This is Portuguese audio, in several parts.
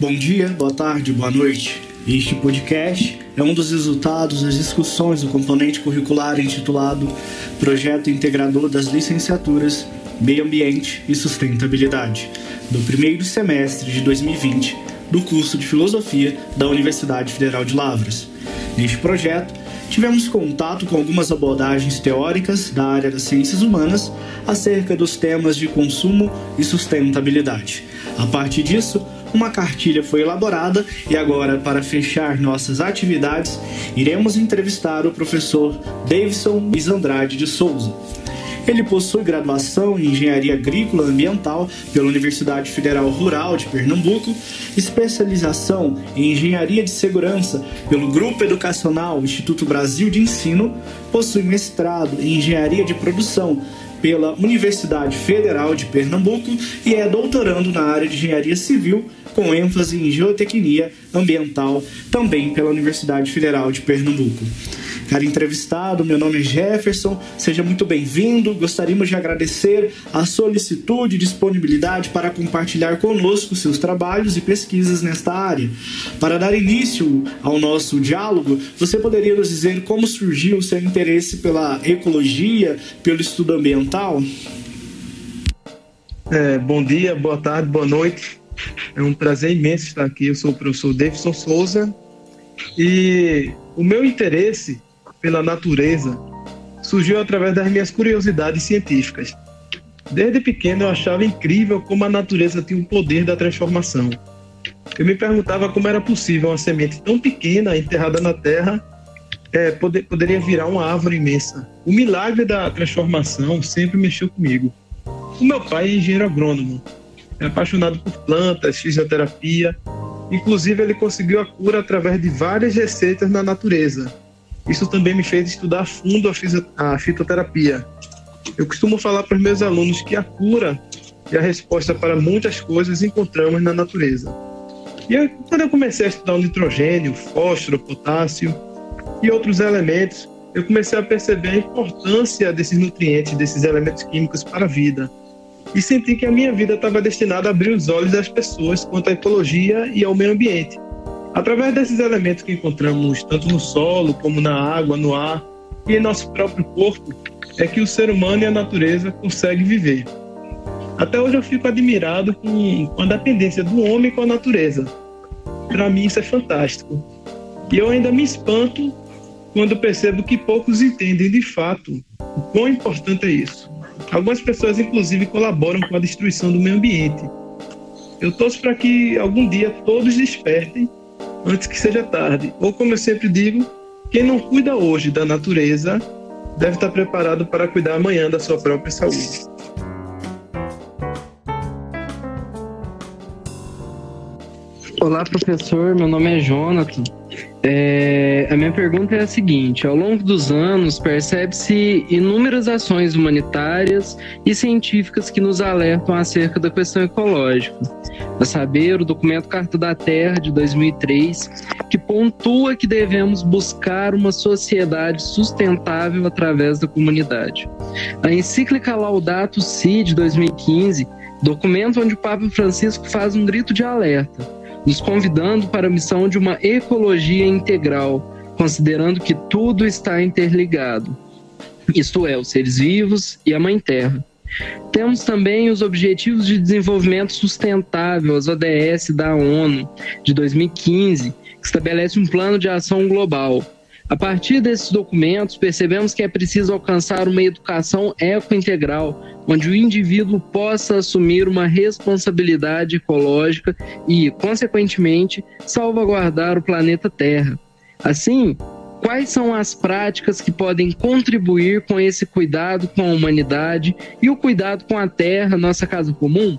Bom dia, boa tarde, boa noite. Este podcast é um dos resultados das discussões do componente curricular intitulado Projeto Integrador das Licenciaturas Meio Ambiente e Sustentabilidade, do primeiro semestre de 2020 do curso de Filosofia da Universidade Federal de Lavras. Neste projeto, tivemos contato com algumas abordagens teóricas da área das ciências humanas acerca dos temas de consumo e sustentabilidade. A partir disso, uma cartilha foi elaborada e agora, para fechar nossas atividades, iremos entrevistar o professor Davidson Luiz Andrade de Souza. Ele possui graduação em Engenharia Agrícola Ambiental pela Universidade Federal Rural de Pernambuco, especialização em Engenharia de Segurança pelo Grupo Educacional Instituto Brasil de Ensino, possui mestrado em Engenharia de Produção pela Universidade Federal de Pernambuco e é doutorando na área de Engenharia Civil com ênfase em geotecnia ambiental, também pela Universidade Federal de Pernambuco. Cara entrevistado, meu nome é Jefferson, seja muito bem-vindo. Gostaríamos de agradecer a solicitude e disponibilidade para compartilhar conosco seus trabalhos e pesquisas nesta área. Para dar início ao nosso diálogo, você poderia nos dizer como surgiu o seu interesse pela ecologia, pelo estudo ambiental? É, bom dia, boa tarde, boa noite. É um prazer imenso estar aqui. Eu sou o professor Davidson Souza e o meu interesse pela natureza surgiu através das minhas curiosidades científicas. Desde pequeno eu achava incrível como a natureza tinha o poder da transformação. Eu me perguntava como era possível uma semente tão pequena enterrada na terra é, poder, poderia virar uma árvore imensa. O milagre da transformação sempre mexeu comigo. O meu pai é engenheiro agrônomo é apaixonado por plantas, fisioterapia. Inclusive, ele conseguiu a cura através de várias receitas na natureza. Isso também me fez estudar a fundo a, a fitoterapia. Eu costumo falar para os meus alunos que a cura e a resposta para muitas coisas encontramos na natureza. E eu, quando eu comecei a estudar o nitrogênio, fósforo, potássio e outros elementos, eu comecei a perceber a importância desses nutrientes, desses elementos químicos para a vida e senti que a minha vida estava destinada a abrir os olhos das pessoas quanto à ecologia e ao meio ambiente. Através desses elementos que encontramos tanto no solo, como na água, no ar e em nosso próprio corpo, é que o ser humano e a natureza conseguem viver. Até hoje eu fico admirado com, a dependência do homem com a natureza. Para mim isso é fantástico. E eu ainda me espanto quando percebo que poucos entendem de fato o quão importante é isso. Algumas pessoas, inclusive, colaboram com a destruição do meio ambiente. Eu torço para que algum dia todos despertem antes que seja tarde. Ou, como eu sempre digo, quem não cuida hoje da natureza deve estar preparado para cuidar amanhã da sua própria saúde. Olá, professor. Meu nome é Jonathan. É, a minha pergunta é a seguinte: ao longo dos anos, percebe-se inúmeras ações humanitárias e científicas que nos alertam acerca da questão ecológica. A saber, o documento Carta da Terra de 2003, que pontua que devemos buscar uma sociedade sustentável através da comunidade. A encíclica Laudato Si de 2015, documento onde o Papa Francisco faz um grito de alerta nos convidando para a missão de uma ecologia integral, considerando que tudo está interligado, isto é, os seres vivos e a Mãe Terra. Temos também os Objetivos de Desenvolvimento Sustentável, as ODS da ONU, de 2015, que estabelece um plano de ação global a partir desses documentos, percebemos que é preciso alcançar uma educação eco-integral, onde o indivíduo possa assumir uma responsabilidade ecológica e, consequentemente, salvaguardar o planeta Terra. Assim, quais são as práticas que podem contribuir com esse cuidado com a humanidade e o cuidado com a Terra, nossa casa comum?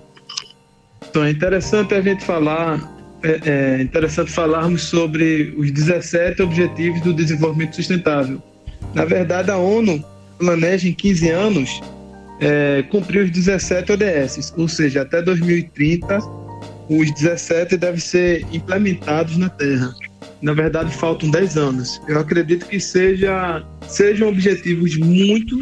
Então, é interessante a gente falar é, é interessante falarmos sobre os 17 Objetivos do Desenvolvimento Sustentável. Na verdade, a ONU planeja em 15 anos é, cumprir os 17 ODS, ou seja, até 2030 os 17 devem ser implementados na Terra. Na verdade, faltam 10 anos. Eu acredito que seja, sejam objetivos muito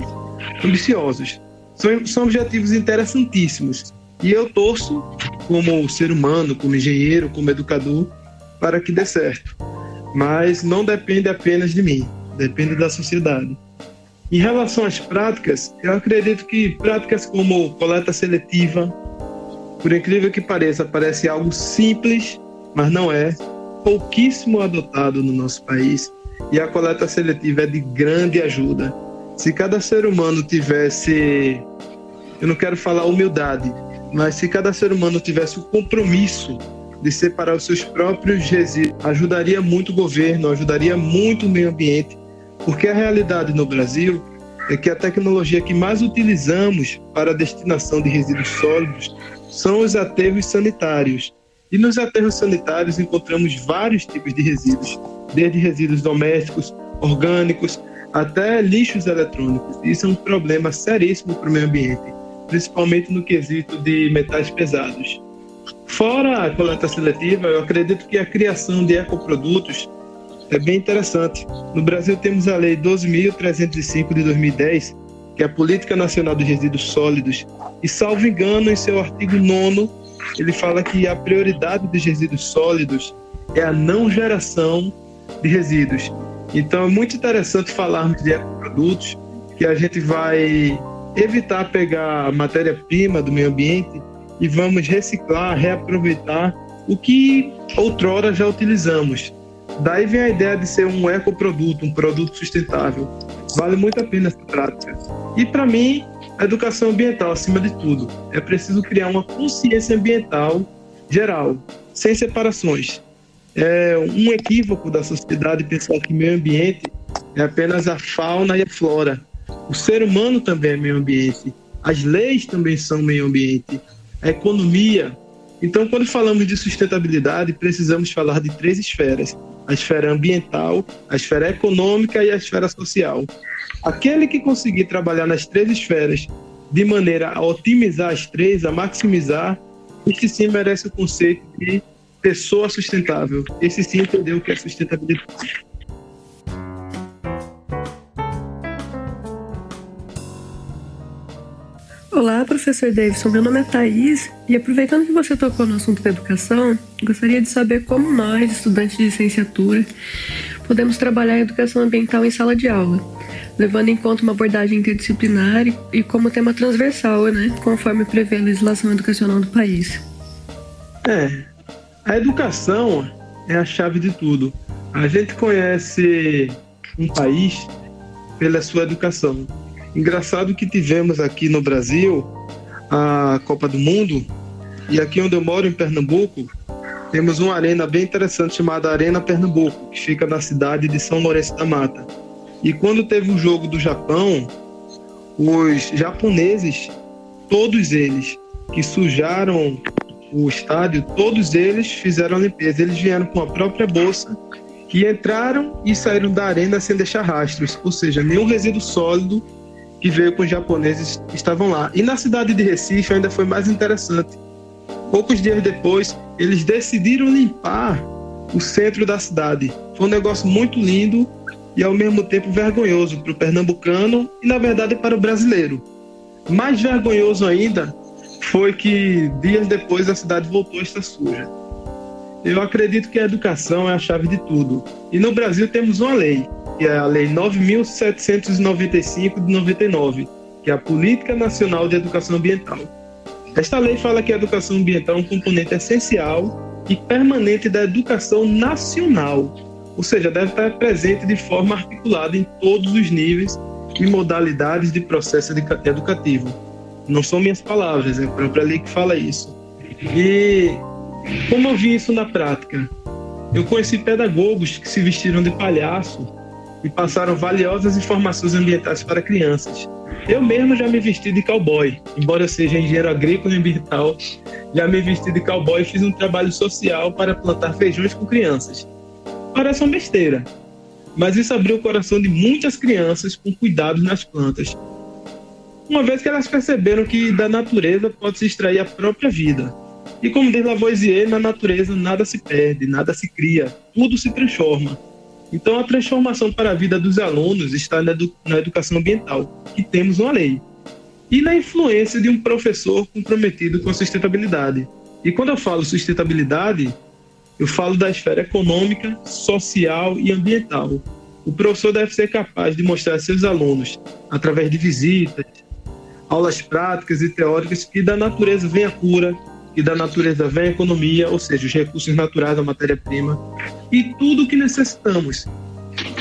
ambiciosos. São, são objetivos interessantíssimos. E eu torço como ser humano, como engenheiro, como educador, para que dê certo. Mas não depende apenas de mim, depende da sociedade. Em relação às práticas, eu acredito que práticas como coleta seletiva, por incrível que pareça, parece algo simples, mas não é, pouquíssimo adotado no nosso país, e a coleta seletiva é de grande ajuda. Se cada ser humano tivesse, eu não quero falar humildade, mas se cada ser humano tivesse o compromisso de separar os seus próprios resíduos, ajudaria muito o governo, ajudaria muito o meio ambiente porque a realidade no Brasil é que a tecnologia que mais utilizamos para a destinação de resíduos sólidos são os aterros sanitários. E nos aterros sanitários encontramos vários tipos de resíduos, desde resíduos domésticos, orgânicos, até lixos eletrônicos. Isso é um problema seríssimo para o meio ambiente, principalmente no quesito de metais pesados. Fora a coleta seletiva, eu acredito que a criação de ecoprodutos é bem interessante. No Brasil temos a Lei 12.305 de 2010, que é a Política Nacional dos Resíduos Sólidos, e salvo engano, em seu artigo 9 ele fala que a prioridade dos resíduos sólidos é a não geração de resíduos. Então é muito interessante falarmos de ecoprodutos, que a gente vai evitar pegar matéria-prima do meio ambiente e vamos reciclar, reaproveitar o que outrora já utilizamos. Daí vem a ideia de ser um ecoproduto, um produto sustentável. Vale muito a pena essa prática. E para mim, a educação ambiental, acima de tudo, é preciso criar uma consciência ambiental geral, sem separações. É um equívoco da sociedade pensar que meio ambiente é apenas a fauna e a flora. O ser humano também é meio ambiente. As leis também são meio ambiente. A economia. Então, quando falamos de sustentabilidade, precisamos falar de três esferas: a esfera ambiental, a esfera econômica e a esfera social. Aquele que conseguir trabalhar nas três esferas de maneira a otimizar as três, a maximizar, esse sim merece o conceito de pessoa sustentável. Esse sim entendeu o que é sustentabilidade. Olá, professor Davidson. Meu nome é Thaís e aproveitando que você tocou no assunto da educação, gostaria de saber como nós, estudantes de licenciatura, podemos trabalhar a educação ambiental em sala de aula, levando em conta uma abordagem interdisciplinar e como tema transversal, né, conforme prevê a legislação educacional do país. É, a educação é a chave de tudo. A gente conhece um país pela sua educação. Engraçado que tivemos aqui no Brasil a Copa do Mundo e aqui onde eu moro, em Pernambuco, temos uma arena bem interessante chamada Arena Pernambuco, que fica na cidade de São Lourenço da Mata. E quando teve o jogo do Japão, os japoneses, todos eles que sujaram o estádio, todos eles fizeram a limpeza. Eles vieram com a própria bolsa que entraram e saíram da arena sem deixar rastros, ou seja, nenhum resíduo sólido que veio com os japoneses estavam lá. E na cidade de Recife ainda foi mais interessante. Poucos dias depois, eles decidiram limpar o centro da cidade. Foi um negócio muito lindo e ao mesmo tempo vergonhoso para o pernambucano e na verdade para o brasileiro. Mais vergonhoso ainda foi que dias depois a cidade voltou a estar suja. Eu acredito que a educação é a chave de tudo. E no Brasil temos uma lei, que é a Lei 9.795 de 99, que é a Política Nacional de Educação Ambiental. Esta lei fala que a educação ambiental é um componente essencial e permanente da educação nacional, ou seja, deve estar presente de forma articulada em todos os níveis e modalidades de processo educativo. Não são minhas palavras, é a própria lei que fala isso. E como eu vi isso na prática? Eu conheci pedagogos que se vestiram de palhaço e passaram valiosas informações ambientais para crianças. Eu mesmo já me vesti de cowboy, embora eu seja engenheiro agrícola e ambiental, já me vesti de cowboy e fiz um trabalho social para plantar feijões com crianças. Parece uma besteira, mas isso abriu o coração de muitas crianças com cuidados nas plantas. Uma vez que elas perceberam que da natureza pode se extrair a própria vida. E como diz Lavoisier, na natureza nada se perde, nada se cria, tudo se transforma. Então, a transformação para a vida dos alunos está na, edu na educação ambiental, que temos uma lei, e na influência de um professor comprometido com a sustentabilidade. E quando eu falo sustentabilidade, eu falo da esfera econômica, social e ambiental. O professor deve ser capaz de mostrar a seus alunos, através de visitas, aulas práticas e teóricas, que da natureza vem a cura, que da natureza vem a economia, ou seja, os recursos naturais, a matéria-prima, e tudo o que necessitamos.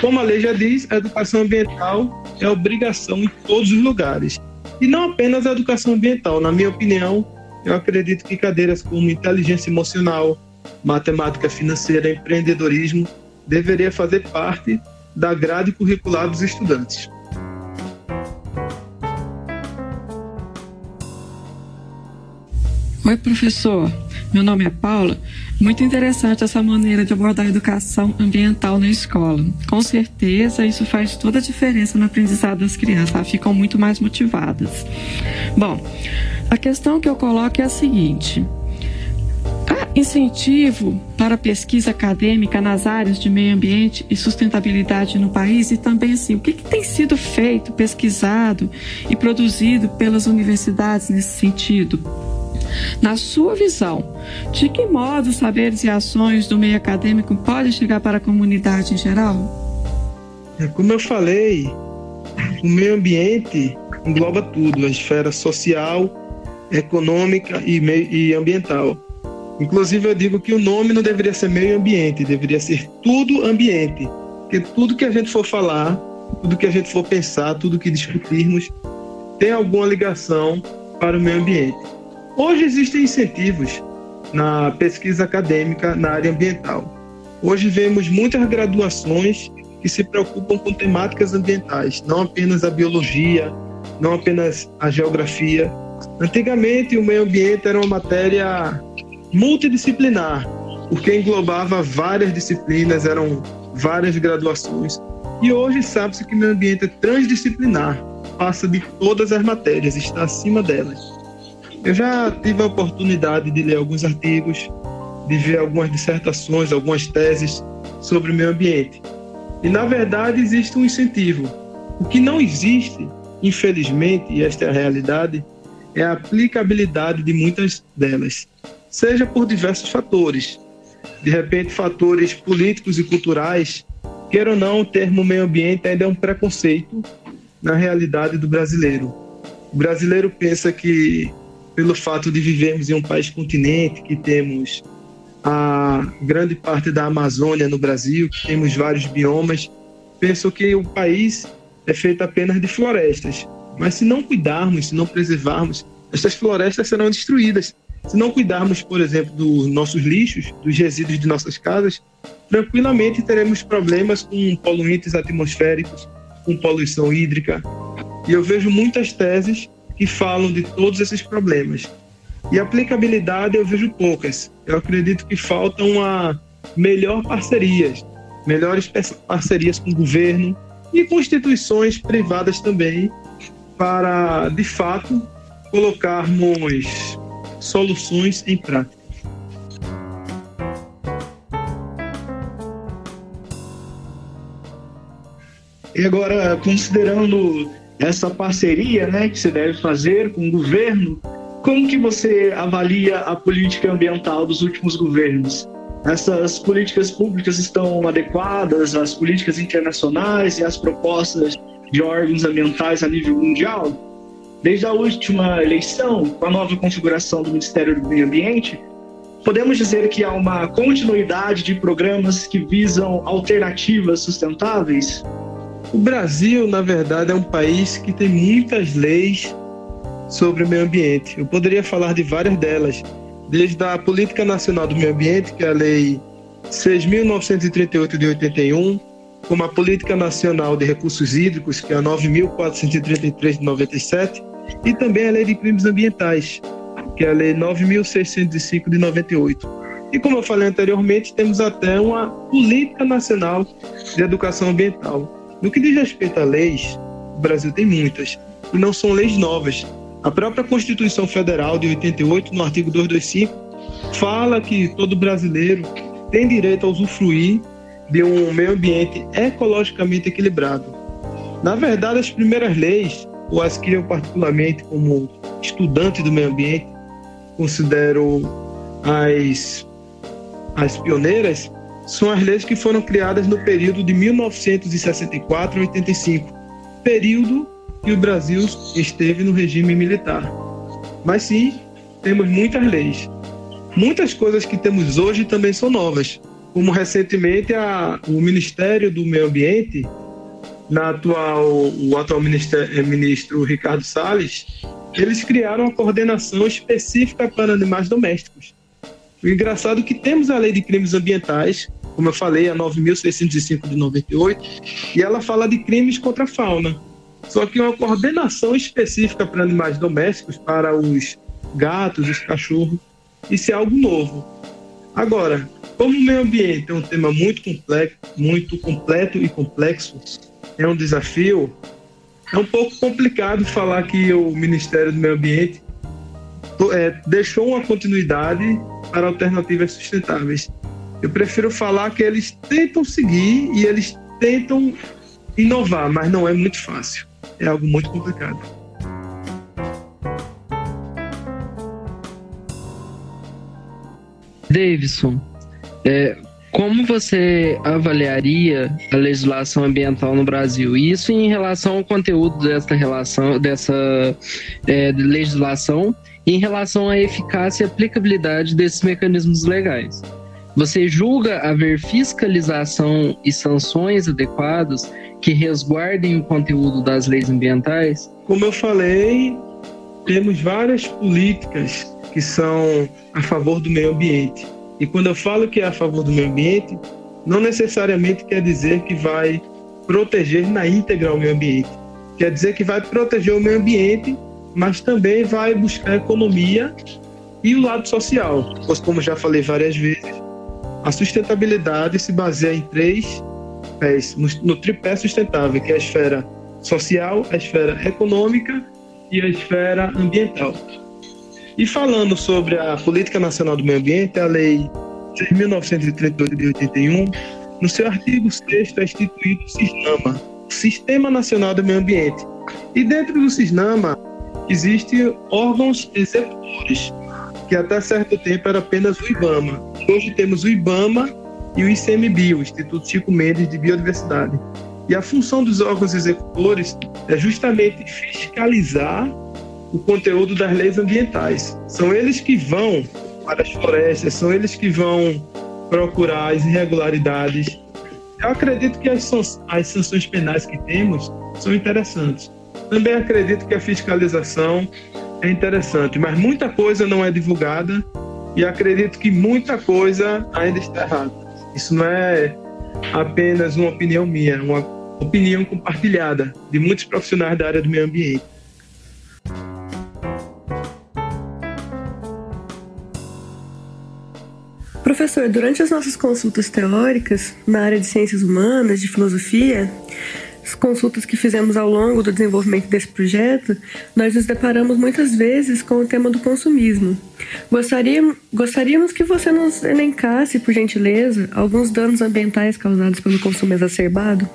Como a lei já diz, a educação ambiental é obrigação em todos os lugares. E não apenas a educação ambiental. Na minha opinião, eu acredito que cadeiras como inteligência emocional, matemática financeira, empreendedorismo deveria fazer parte da grade curricular dos estudantes. Oi, professor. Meu nome é Paula. Muito interessante essa maneira de abordar a educação ambiental na escola. Com certeza, isso faz toda a diferença no aprendizado das crianças. Elas ficam muito mais motivadas. Bom, a questão que eu coloco é a seguinte: há incentivo para pesquisa acadêmica nas áreas de meio ambiente e sustentabilidade no país? E também, assim, o que, que tem sido feito, pesquisado e produzido pelas universidades nesse sentido? Na sua visão, de que modo os saberes e ações do meio acadêmico podem chegar para a comunidade em geral? É, como eu falei, o meio ambiente engloba tudo, a esfera social, econômica e, e ambiental. Inclusive, eu digo que o nome não deveria ser meio ambiente, deveria ser tudo ambiente. Porque tudo que a gente for falar, tudo que a gente for pensar, tudo que discutirmos, tem alguma ligação para o meio ambiente. Hoje existem incentivos na pesquisa acadêmica na área ambiental. Hoje vemos muitas graduações que se preocupam com temáticas ambientais, não apenas a biologia, não apenas a geografia. Antigamente, o meio ambiente era uma matéria multidisciplinar, porque englobava várias disciplinas, eram várias graduações. E hoje sabe-se que o meio ambiente é transdisciplinar, passa de todas as matérias, está acima delas. Eu já tive a oportunidade de ler alguns artigos, de ver algumas dissertações, algumas teses sobre o meio ambiente. E, na verdade, existe um incentivo. O que não existe, infelizmente, e esta é a realidade, é a aplicabilidade de muitas delas, seja por diversos fatores. De repente, fatores políticos e culturais, queira ou não, o termo meio ambiente ainda é um preconceito na realidade do brasileiro. O brasileiro pensa que pelo fato de vivermos em um país continente, que temos a grande parte da Amazônia no Brasil, que temos vários biomas, penso que o país é feito apenas de florestas. Mas se não cuidarmos, se não preservarmos, essas florestas serão destruídas. Se não cuidarmos, por exemplo, dos nossos lixos, dos resíduos de nossas casas, tranquilamente teremos problemas com poluentes atmosféricos, com poluição hídrica. E eu vejo muitas teses que falam de todos esses problemas. E aplicabilidade eu vejo poucas. Eu acredito que falta uma melhor parcerias, melhores parcerias com o governo e com instituições privadas também, para de fato colocarmos soluções em prática. E agora, considerando essa parceria né, que você deve fazer com o governo, como que você avalia a política ambiental dos últimos governos? Essas políticas públicas estão adequadas às políticas internacionais e às propostas de órgãos ambientais a nível mundial? Desde a última eleição, com a nova configuração do Ministério do Meio Ambiente, podemos dizer que há uma continuidade de programas que visam alternativas sustentáveis? O Brasil, na verdade, é um país que tem muitas leis sobre o meio ambiente. Eu poderia falar de várias delas, desde a Política Nacional do Meio Ambiente, que é a Lei 6.938 de 81, como a Política Nacional de Recursos Hídricos, que é a 9.433 de 97, e também a Lei de Crimes Ambientais, que é a Lei 9.605 de 98. E como eu falei anteriormente, temos até uma Política Nacional de Educação Ambiental. No que diz respeito a leis, o Brasil tem muitas, e não são leis novas. A própria Constituição Federal de 88, no artigo 225, fala que todo brasileiro tem direito a usufruir de um meio ambiente ecologicamente equilibrado. Na verdade, as primeiras leis, ou as que eu particularmente como estudante do meio ambiente considero as, as pioneiras, são as leis que foram criadas no período de 1964 a 85, período que o Brasil esteve no regime militar. Mas sim, temos muitas leis. Muitas coisas que temos hoje também são novas, como recentemente a, o Ministério do Meio Ambiente, na atual, o atual eh, ministro Ricardo Salles, eles criaram uma coordenação específica para animais domésticos. O engraçado é que temos a Lei de Crimes Ambientais, como eu falei, a 9.605 de 98, e ela fala de crimes contra a fauna. Só que uma coordenação específica para animais domésticos, para os gatos, os cachorros, isso é algo novo. Agora, como o meio ambiente é um tema muito complexo, muito completo e complexo, é um desafio, é um pouco complicado falar que o Ministério do Meio Ambiente é, deixou uma continuidade para alternativas sustentáveis. Eu prefiro falar que eles tentam seguir e eles tentam inovar, mas não é muito fácil. É algo muito complicado. Davidson, é, como você avaliaria a legislação ambiental no Brasil? Isso em relação ao conteúdo dessa relação, dessa é, legislação, em relação à eficácia e aplicabilidade desses mecanismos legais. Você julga haver fiscalização e sanções adequadas que resguardem o conteúdo das leis ambientais? Como eu falei, temos várias políticas que são a favor do meio ambiente. E quando eu falo que é a favor do meio ambiente, não necessariamente quer dizer que vai proteger na íntegra o meio ambiente. Quer dizer que vai proteger o meio ambiente, mas também vai buscar economia e o lado social. Pois, como já falei várias vezes, a sustentabilidade se baseia em três pés, no tripé sustentável, que é a esfera social, a esfera econômica e a esfera ambiental. E falando sobre a Política Nacional do Meio Ambiente, a Lei 6.938 de 81, no seu artigo 6 é instituído o SISNAMA, Sistema Nacional do Meio Ambiente. E dentro do SISNAMA existem órgãos executores, que até certo tempo era apenas o IBAMA. Hoje temos o IBAMA e o ICMBio, Instituto Chico Mendes de Biodiversidade. E a função dos órgãos executores é justamente fiscalizar o conteúdo das leis ambientais. São eles que vão para as florestas, são eles que vão procurar as irregularidades. Eu acredito que as, sanções penais que temos são interessantes. Também acredito que a fiscalização é interessante, mas muita coisa não é divulgada e acredito que muita coisa ainda está errada. Isso não é apenas uma opinião minha, é uma opinião compartilhada de muitos profissionais da área do meio ambiente. Professor, durante as nossas consultas teóricas na área de ciências humanas, de filosofia, as consultas que fizemos ao longo do desenvolvimento desse projeto, nós nos deparamos muitas vezes com o tema do consumismo. Gostaríamos, gostaríamos que você nos elencasse, por gentileza, alguns danos ambientais causados pelo consumo exacerbado.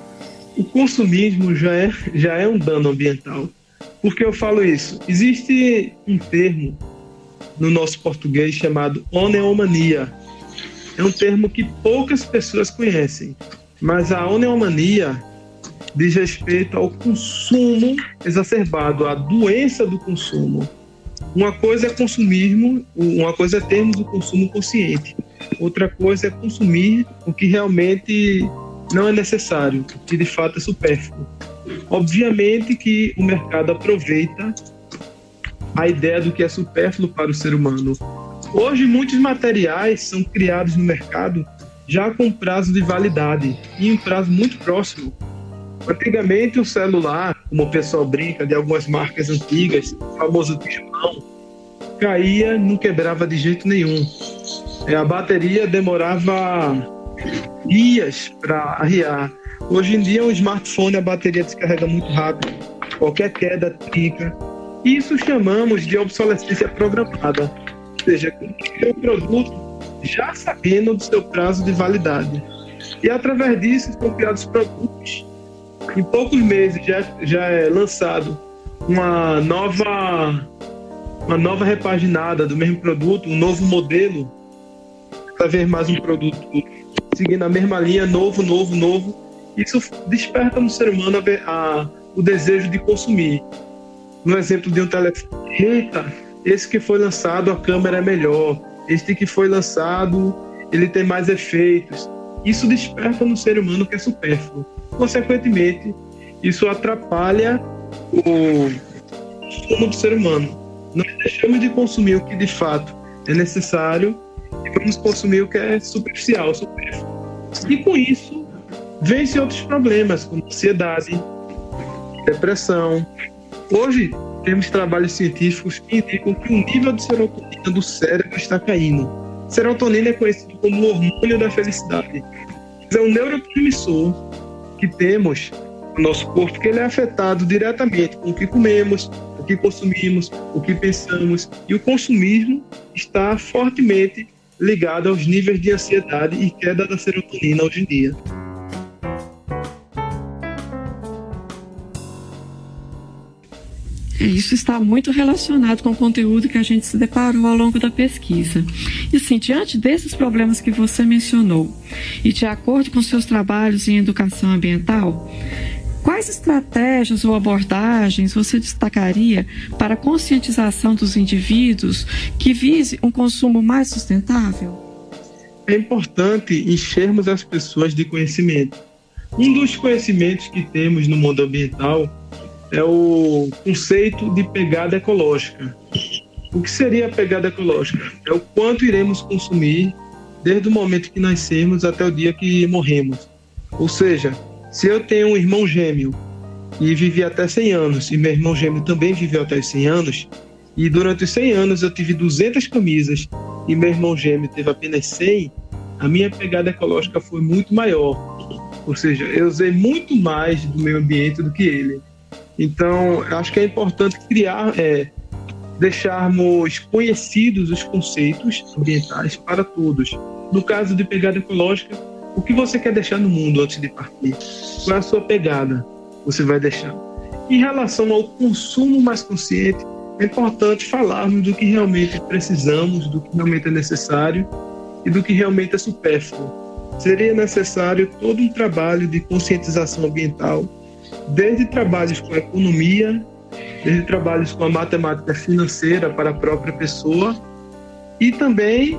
O consumismo já é, já é um dano ambiental. Por que eu falo isso? Existe um termo no nosso português chamado oneomania, é um termo que poucas pessoas conhecem, mas a oneomania diz respeito ao consumo exacerbado, à doença do consumo. Uma coisa é consumismo, uma coisa é termos o consumo consciente, outra coisa é consumir o que realmente não é necessário, o que de fato é supérfluo. Obviamente que o mercado aproveita a ideia do que é supérfluo para o ser humano, Hoje, muitos materiais são criados no mercado já com prazo de validade e um prazo muito próximo. Antigamente, o celular, como o pessoal brinca, de algumas marcas antigas, o famoso tijolão, caía, não quebrava de jeito nenhum. É, a bateria demorava dias para arriar. Hoje em dia, um smartphone, a bateria descarrega muito rápido. Qualquer queda trinca. Isso chamamos de obsolescência programada seja, criar o produto já sabendo do seu prazo de validade. E através disso são criados produtos. Em poucos meses já, já é lançado uma nova, uma nova repaginada do mesmo produto, um novo modelo cada vez mais um produto seguindo a mesma linha, novo, novo, novo. Isso desperta no ser humano a, a, o desejo de consumir. No exemplo de um telefone, eita, esse que foi lançado, a câmera é melhor. Este que foi lançado, ele tem mais efeitos. Isso desperta no ser humano que é supérfluo. Consequentemente, isso atrapalha o consumo do ser humano. Nós deixamos de consumir o que de fato é necessário e vamos consumir o que é superficial, supérfluo. E com isso, vence outros problemas, como ansiedade, depressão. Hoje, temos trabalhos científicos que indicam que o nível de serotonina do cérebro está caindo. Serotonina é conhecido como o hormônio da felicidade. É um neurotransmissor que temos no nosso corpo que ele é afetado diretamente com o que comemos, o que consumimos, o que pensamos. E o consumismo está fortemente ligado aos níveis de ansiedade e queda da serotonina hoje em dia. Isso está muito relacionado com o conteúdo que a gente se deparou ao longo da pesquisa. E assim, diante desses problemas que você mencionou, e de acordo com seus trabalhos em educação ambiental, quais estratégias ou abordagens você destacaria para a conscientização dos indivíduos que vise um consumo mais sustentável? É importante enchermos as pessoas de conhecimento. Um dos conhecimentos que temos no mundo ambiental é o conceito de pegada ecológica. O que seria a pegada ecológica? É o quanto iremos consumir desde o momento que nascemos até o dia que morremos. Ou seja, se eu tenho um irmão gêmeo e vivi até 100 anos, e meu irmão gêmeo também viveu até 100 anos, e durante os 100 anos eu tive 200 camisas e meu irmão gêmeo teve apenas 100, a minha pegada ecológica foi muito maior. Ou seja, eu usei muito mais do meio ambiente do que ele. Então, acho que é importante criar, é, deixarmos conhecidos os conceitos ambientais para todos. No caso de pegada ecológica, o que você quer deixar no mundo antes de partir? Qual é a sua pegada você vai deixar? Em relação ao consumo mais consciente, é importante falarmos do que realmente precisamos, do que realmente é necessário e do que realmente é supérfluo. Seria necessário todo um trabalho de conscientização ambiental desde trabalhos com a economia, desde trabalhos com a matemática financeira para a própria pessoa e também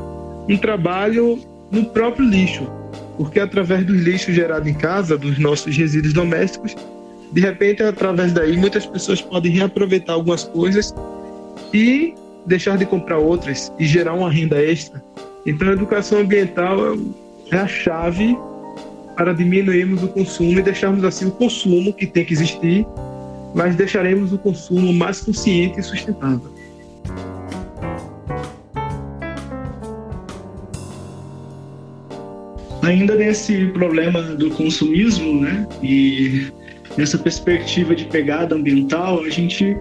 um trabalho no próprio lixo, porque através dos lixos gerados em casa, dos nossos resíduos domésticos, de repente, através daí, muitas pessoas podem reaproveitar algumas coisas e deixar de comprar outras e gerar uma renda extra. Então, a educação ambiental é a chave para diminuirmos o consumo e deixarmos assim o consumo que tem que existir, mas deixaremos o consumo mais consciente e sustentável. Ainda nesse problema do consumismo, né, e nessa perspectiva de pegada ambiental, a gente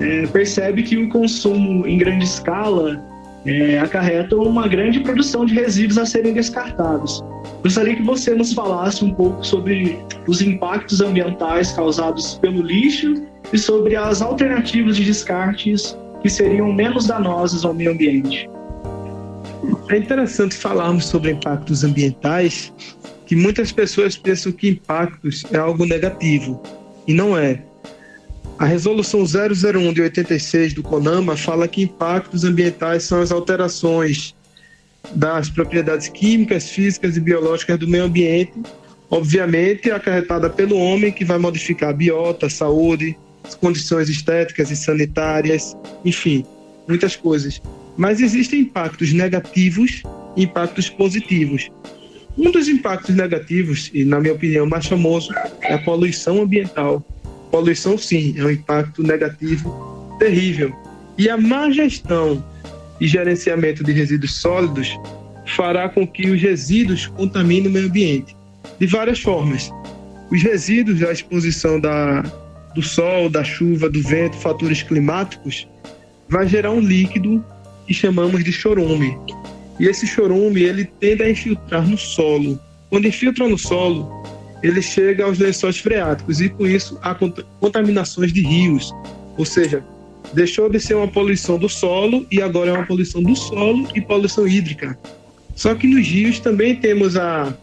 é, percebe que o consumo em grande escala é, acarreta uma grande produção de resíduos a serem descartados. Gostaria que você nos falasse um pouco sobre os impactos ambientais causados pelo lixo e sobre as alternativas de descartes que seriam menos danosas ao meio ambiente. É interessante falarmos sobre impactos ambientais, que muitas pessoas pensam que impactos é algo negativo, e não é. A resolução 001 de 86 do CONAMA fala que impactos ambientais são as alterações das propriedades químicas, físicas e biológicas do meio ambiente, obviamente acarretada pelo homem, que vai modificar a biota, a saúde, as condições estéticas e sanitárias, enfim, muitas coisas. Mas existem impactos negativos e impactos positivos. Um dos impactos negativos, e na minha opinião mais famoso, é a poluição ambiental. Poluição, sim, é um impacto negativo terrível. E a má gestão e gerenciamento de resíduos sólidos fará com que os resíduos contaminem o meio ambiente de várias formas. Os resíduos da exposição da, do sol, da chuva, do vento, fatores climáticos, vai gerar um líquido que chamamos de chorume. E esse chorume ele tende a infiltrar no solo. Quando infiltra no solo, ele chega aos lençóis freáticos e com isso há contaminações de rios, ou seja, deixou de ser uma poluição do solo e agora é uma poluição do solo e poluição hídrica. Só que nos rios também temos a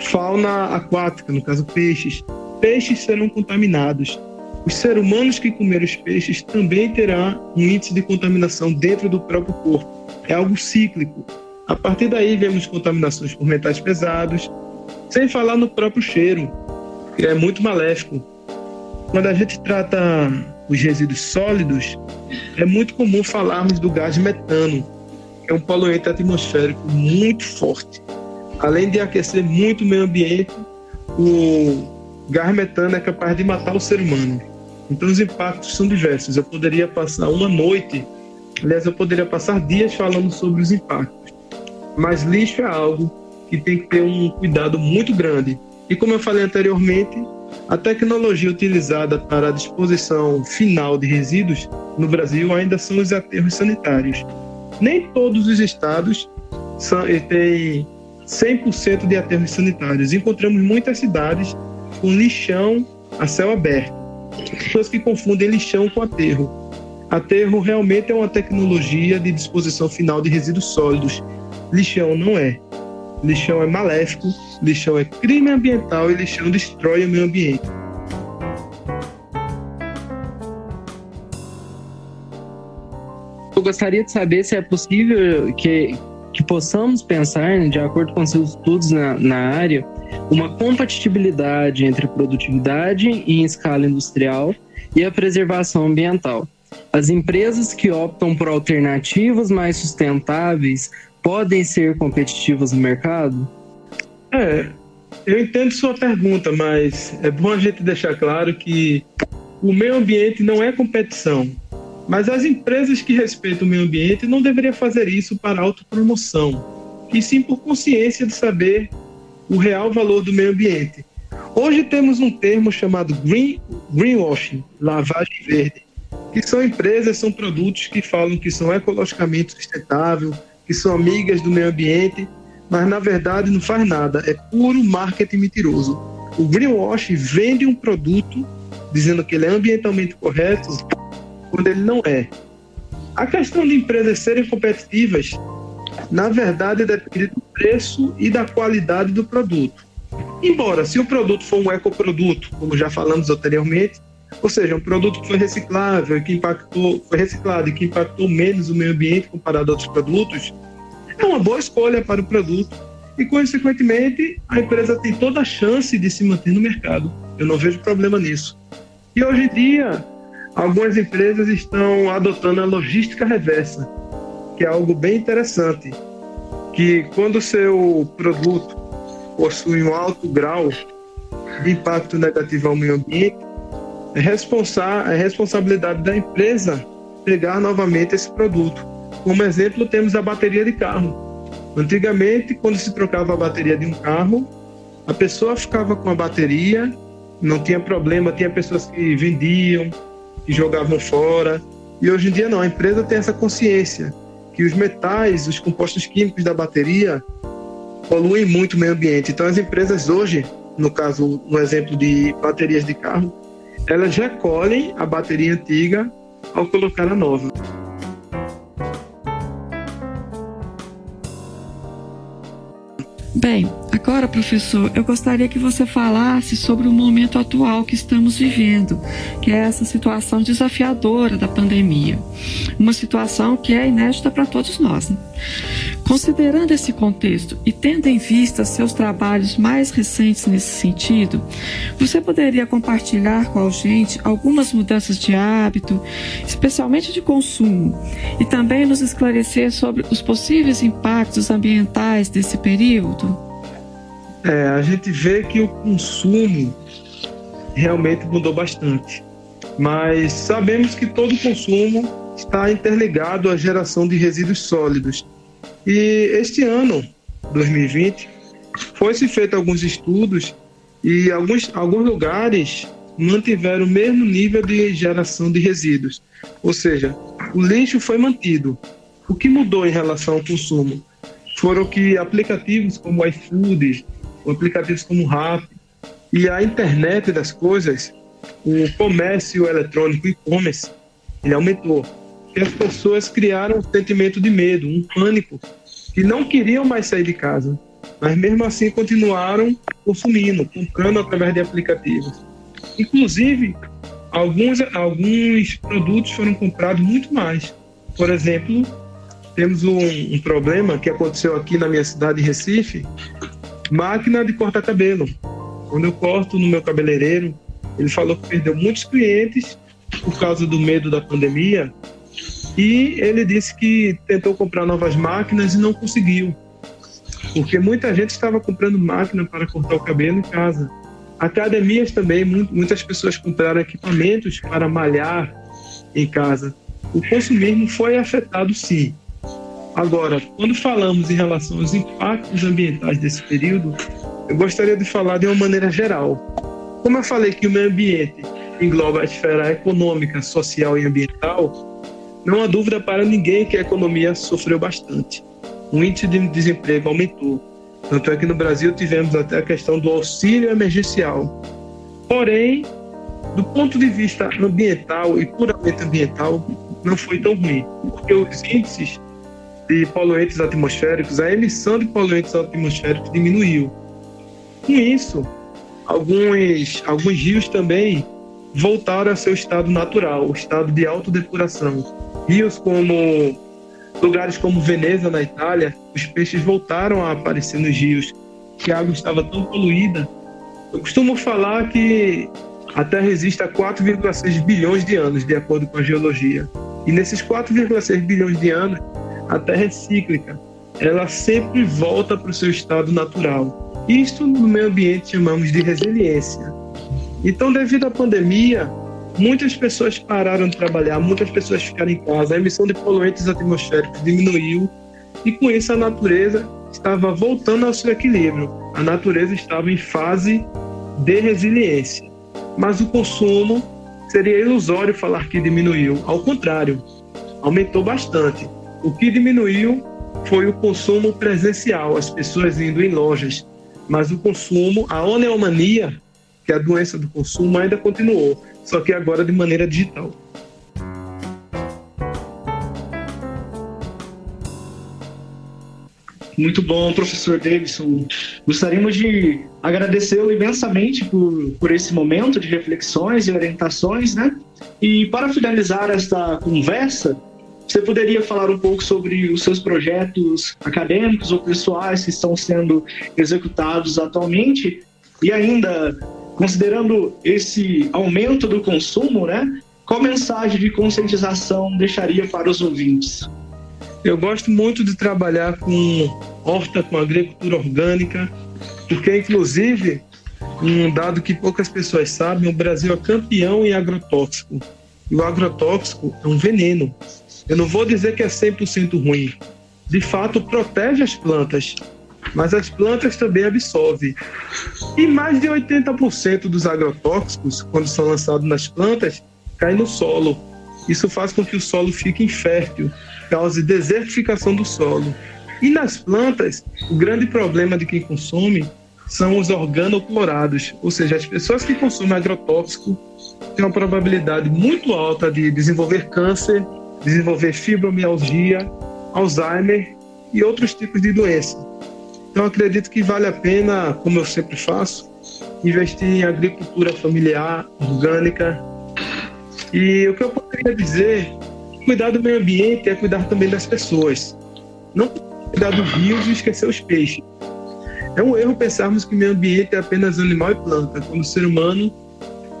fauna aquática, no caso peixes. Peixes serão contaminados. Os seres humanos que comerem os peixes também terão um índice de contaminação dentro do próprio corpo. É algo cíclico. A partir daí vemos contaminações por metais pesados, sem falar no próprio cheiro, que é muito maléfico. Quando a gente trata os resíduos sólidos, é muito comum falarmos do gás metano, que é um poluente atmosférico muito forte. Além de aquecer muito o meio ambiente, o gás metano é capaz de matar o ser humano. Então os impactos são diversos. Eu poderia passar uma noite, aliás, eu poderia passar dias falando sobre os impactos. Mas lixo é algo que tem que ter um cuidado muito grande. E como eu falei anteriormente, a tecnologia utilizada para a disposição final de resíduos no Brasil ainda são os aterros sanitários. Nem todos os estados têm 100% de aterros sanitários. Encontramos muitas cidades com lixão a céu aberto. Pessoas que confundem lixão com aterro. Aterro realmente é uma tecnologia de disposição final de resíduos sólidos. Lixão não é. Lixão é maléfico, lixão é crime ambiental e lixão destrói o meio ambiente. Eu gostaria de saber se é possível que, que possamos pensar, de acordo com seus estudos na, na área, uma compatibilidade entre produtividade em escala industrial e a preservação ambiental. As empresas que optam por alternativas mais sustentáveis podem ser competitivas no mercado? É, eu entendo sua pergunta, mas é bom a gente deixar claro que o meio ambiente não é competição. Mas as empresas que respeitam o meio ambiente não deveriam fazer isso para autopromoção, e sim por consciência de saber o real valor do meio ambiente. Hoje temos um termo chamado green, greenwashing, lavagem verde, que são empresas, são produtos que falam que são ecologicamente sustentáveis, que são amigas do meio ambiente, mas na verdade não faz nada, é puro marketing mentiroso. O greenwash vende um produto dizendo que ele é ambientalmente correto quando ele não é. A questão de empresas serem competitivas, na verdade, depende do preço e da qualidade do produto. Embora, se o produto for um ecoproduto, como já falamos anteriormente, ou seja, um produto que foi reciclável, que impactou, foi reciclado e que impactou menos o meio ambiente comparado a outros produtos, é uma boa escolha para o produto e, consequentemente, a empresa tem toda a chance de se manter no mercado. Eu não vejo problema nisso. E hoje em dia, algumas empresas estão adotando a logística reversa, que é algo bem interessante, que quando o seu produto possui um alto grau de impacto negativo ao meio ambiente, é, responsa é responsabilidade da empresa pegar novamente esse produto. Como exemplo, temos a bateria de carro. Antigamente, quando se trocava a bateria de um carro, a pessoa ficava com a bateria, não tinha problema, tinha pessoas que vendiam, que jogavam fora. E hoje em dia não, a empresa tem essa consciência que os metais, os compostos químicos da bateria poluem muito o meio ambiente. Então as empresas hoje, no caso, no exemplo de baterias de carro, elas recolhem a bateria antiga ao colocar a nova. Bem, agora, professor, eu gostaria que você falasse sobre o momento atual que estamos vivendo, que é essa situação desafiadora da pandemia. Uma situação que é inédita para todos nós. Né? Considerando esse contexto e tendo em vista seus trabalhos mais recentes nesse sentido, você poderia compartilhar com a gente algumas mudanças de hábito, especialmente de consumo, e também nos esclarecer sobre os possíveis impactos ambientais desse período? É, a gente vê que o consumo realmente mudou bastante, mas sabemos que todo consumo está interligado à geração de resíduos sólidos e este ano, 2020, foi-se feito alguns estudos e alguns, alguns lugares mantiveram o mesmo nível de geração de resíduos. Ou seja, o lixo foi mantido. O que mudou em relação ao consumo? Foram que aplicativos como o iFood, aplicativos como o Rap e a internet das coisas, o comércio eletrônico, e-commerce, ele aumentou. E as pessoas criaram um sentimento de medo, um pânico que não queriam mais sair de casa, mas mesmo assim continuaram consumindo, comprando através de aplicativos. Inclusive, alguns, alguns produtos foram comprados muito mais. Por exemplo, temos um, um problema que aconteceu aqui na minha cidade de Recife, máquina de cortar cabelo. Quando eu corto no meu cabeleireiro, ele falou que perdeu muitos clientes por causa do medo da pandemia e ele disse que tentou comprar novas máquinas e não conseguiu, porque muita gente estava comprando máquina para cortar o cabelo em casa. Academias também, muitas pessoas compraram equipamentos para malhar em casa. O consumismo foi afetado sim. Agora, quando falamos em relação aos impactos ambientais desse período, eu gostaria de falar de uma maneira geral. Como eu falei que o meio ambiente engloba a esfera econômica, social e ambiental, não há dúvida para ninguém que a economia sofreu bastante. O índice de desemprego aumentou. Tanto é que no Brasil tivemos até a questão do auxílio emergencial. Porém, do ponto de vista ambiental e puramente ambiental, não foi tão ruim, porque os índices de poluentes atmosféricos, a emissão de poluentes atmosféricos diminuiu. Com isso, alguns, alguns rios também voltaram a seu estado natural, o estado de autodepuração. Rios como lugares como Veneza, na Itália, os peixes voltaram a aparecer nos rios, que a água estava tão poluída. Eu costumo falar que a Terra existe há 4,6 bilhões de anos, de acordo com a geologia. E nesses 4,6 bilhões de anos, a Terra é cíclica. Ela sempre volta para o seu estado natural. Isto no meio ambiente chamamos de resiliência. Então, devido à pandemia, muitas pessoas pararam de trabalhar, muitas pessoas ficaram em casa, a emissão de poluentes atmosféricos diminuiu e com isso a natureza estava voltando ao seu equilíbrio. A natureza estava em fase de resiliência. Mas o consumo seria ilusório falar que diminuiu. Ao contrário, aumentou bastante. O que diminuiu foi o consumo presencial, as pessoas indo em lojas. Mas o consumo, a oneomania, que a doença do consumo, ainda continuou, só que agora de maneira digital. Muito bom, professor Davidson. Gostaríamos de agradecê-lo imensamente por, por esse momento de reflexões e orientações, né? E para finalizar esta conversa, você poderia falar um pouco sobre os seus projetos acadêmicos ou pessoais que estão sendo executados atualmente e ainda considerando esse aumento do consumo, né? Qual mensagem de conscientização deixaria para os ouvintes? Eu gosto muito de trabalhar com horta, com agricultura orgânica, porque inclusive um dado que poucas pessoas sabem, o Brasil é campeão em agrotóxico. E o agrotóxico é um veneno. Eu não vou dizer que é 100% ruim. De fato, protege as plantas, mas as plantas também absorvem. E mais de 80% dos agrotóxicos, quando são lançados nas plantas, caem no solo. Isso faz com que o solo fique infértil, cause desertificação do solo. E nas plantas, o grande problema de quem consome são os organoclorados, ou seja, as pessoas que consomem agrotóxico têm uma probabilidade muito alta de desenvolver câncer, desenvolver fibromialgia, Alzheimer e outros tipos de doença. Então acredito que vale a pena, como eu sempre faço, investir em agricultura familiar, orgânica. E o que eu poderia dizer, cuidar do meio ambiente é cuidar também das pessoas. Não cuidar dos rios e esquecer os peixes. É um erro pensarmos que o meio ambiente é apenas animal e planta, quando o ser humano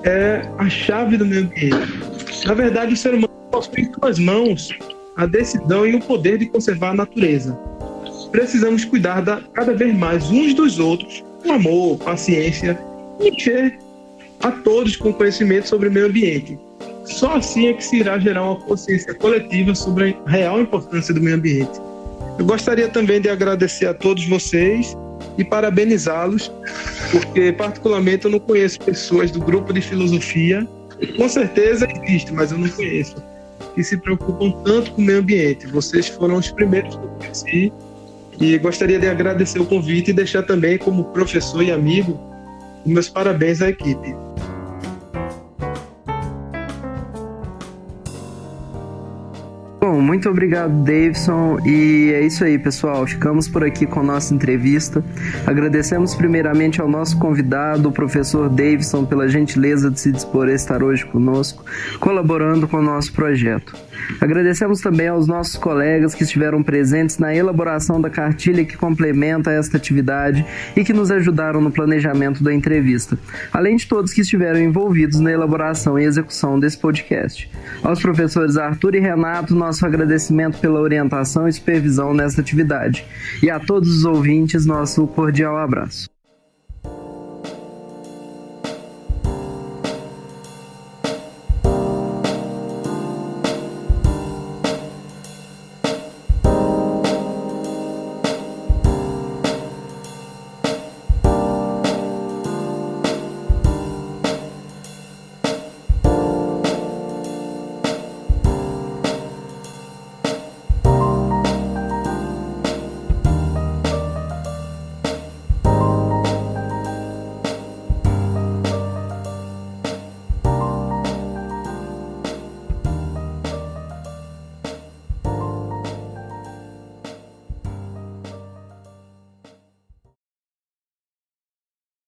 é a chave do meio ambiente. Na verdade, o ser humano possui em suas mãos a decisão e o poder de conservar a natureza. Precisamos cuidar da, cada vez mais uns dos outros com amor, paciência e encher a todos com conhecimento sobre o meio ambiente. Só assim é que se irá gerar uma consciência coletiva sobre a real importância do meio ambiente. Eu gostaria também de agradecer a todos vocês e parabenizá-los, porque particularmente eu não conheço pessoas do grupo de filosofia, com certeza existe, mas eu não conheço, que se preocupam tanto com o meio ambiente. Vocês foram os primeiros que eu conheci e gostaria de agradecer o convite e deixar também, como professor e amigo, meus parabéns à equipe. Bom, muito obrigado, Davidson. E é isso aí, pessoal. Ficamos por aqui com nossa entrevista. Agradecemos primeiramente ao nosso convidado, o professor Davidson, pela gentileza de se dispor a estar hoje conosco, colaborando com o nosso projeto. Agradecemos também aos nossos colegas que estiveram presentes na elaboração da cartilha que complementa esta atividade e que nos ajudaram no planejamento da entrevista, além de todos que estiveram envolvidos na elaboração e execução desse podcast. Aos professores Arthur e Renato, nosso agradecimento pela orientação e supervisão nesta atividade. E a todos os ouvintes, nosso cordial abraço.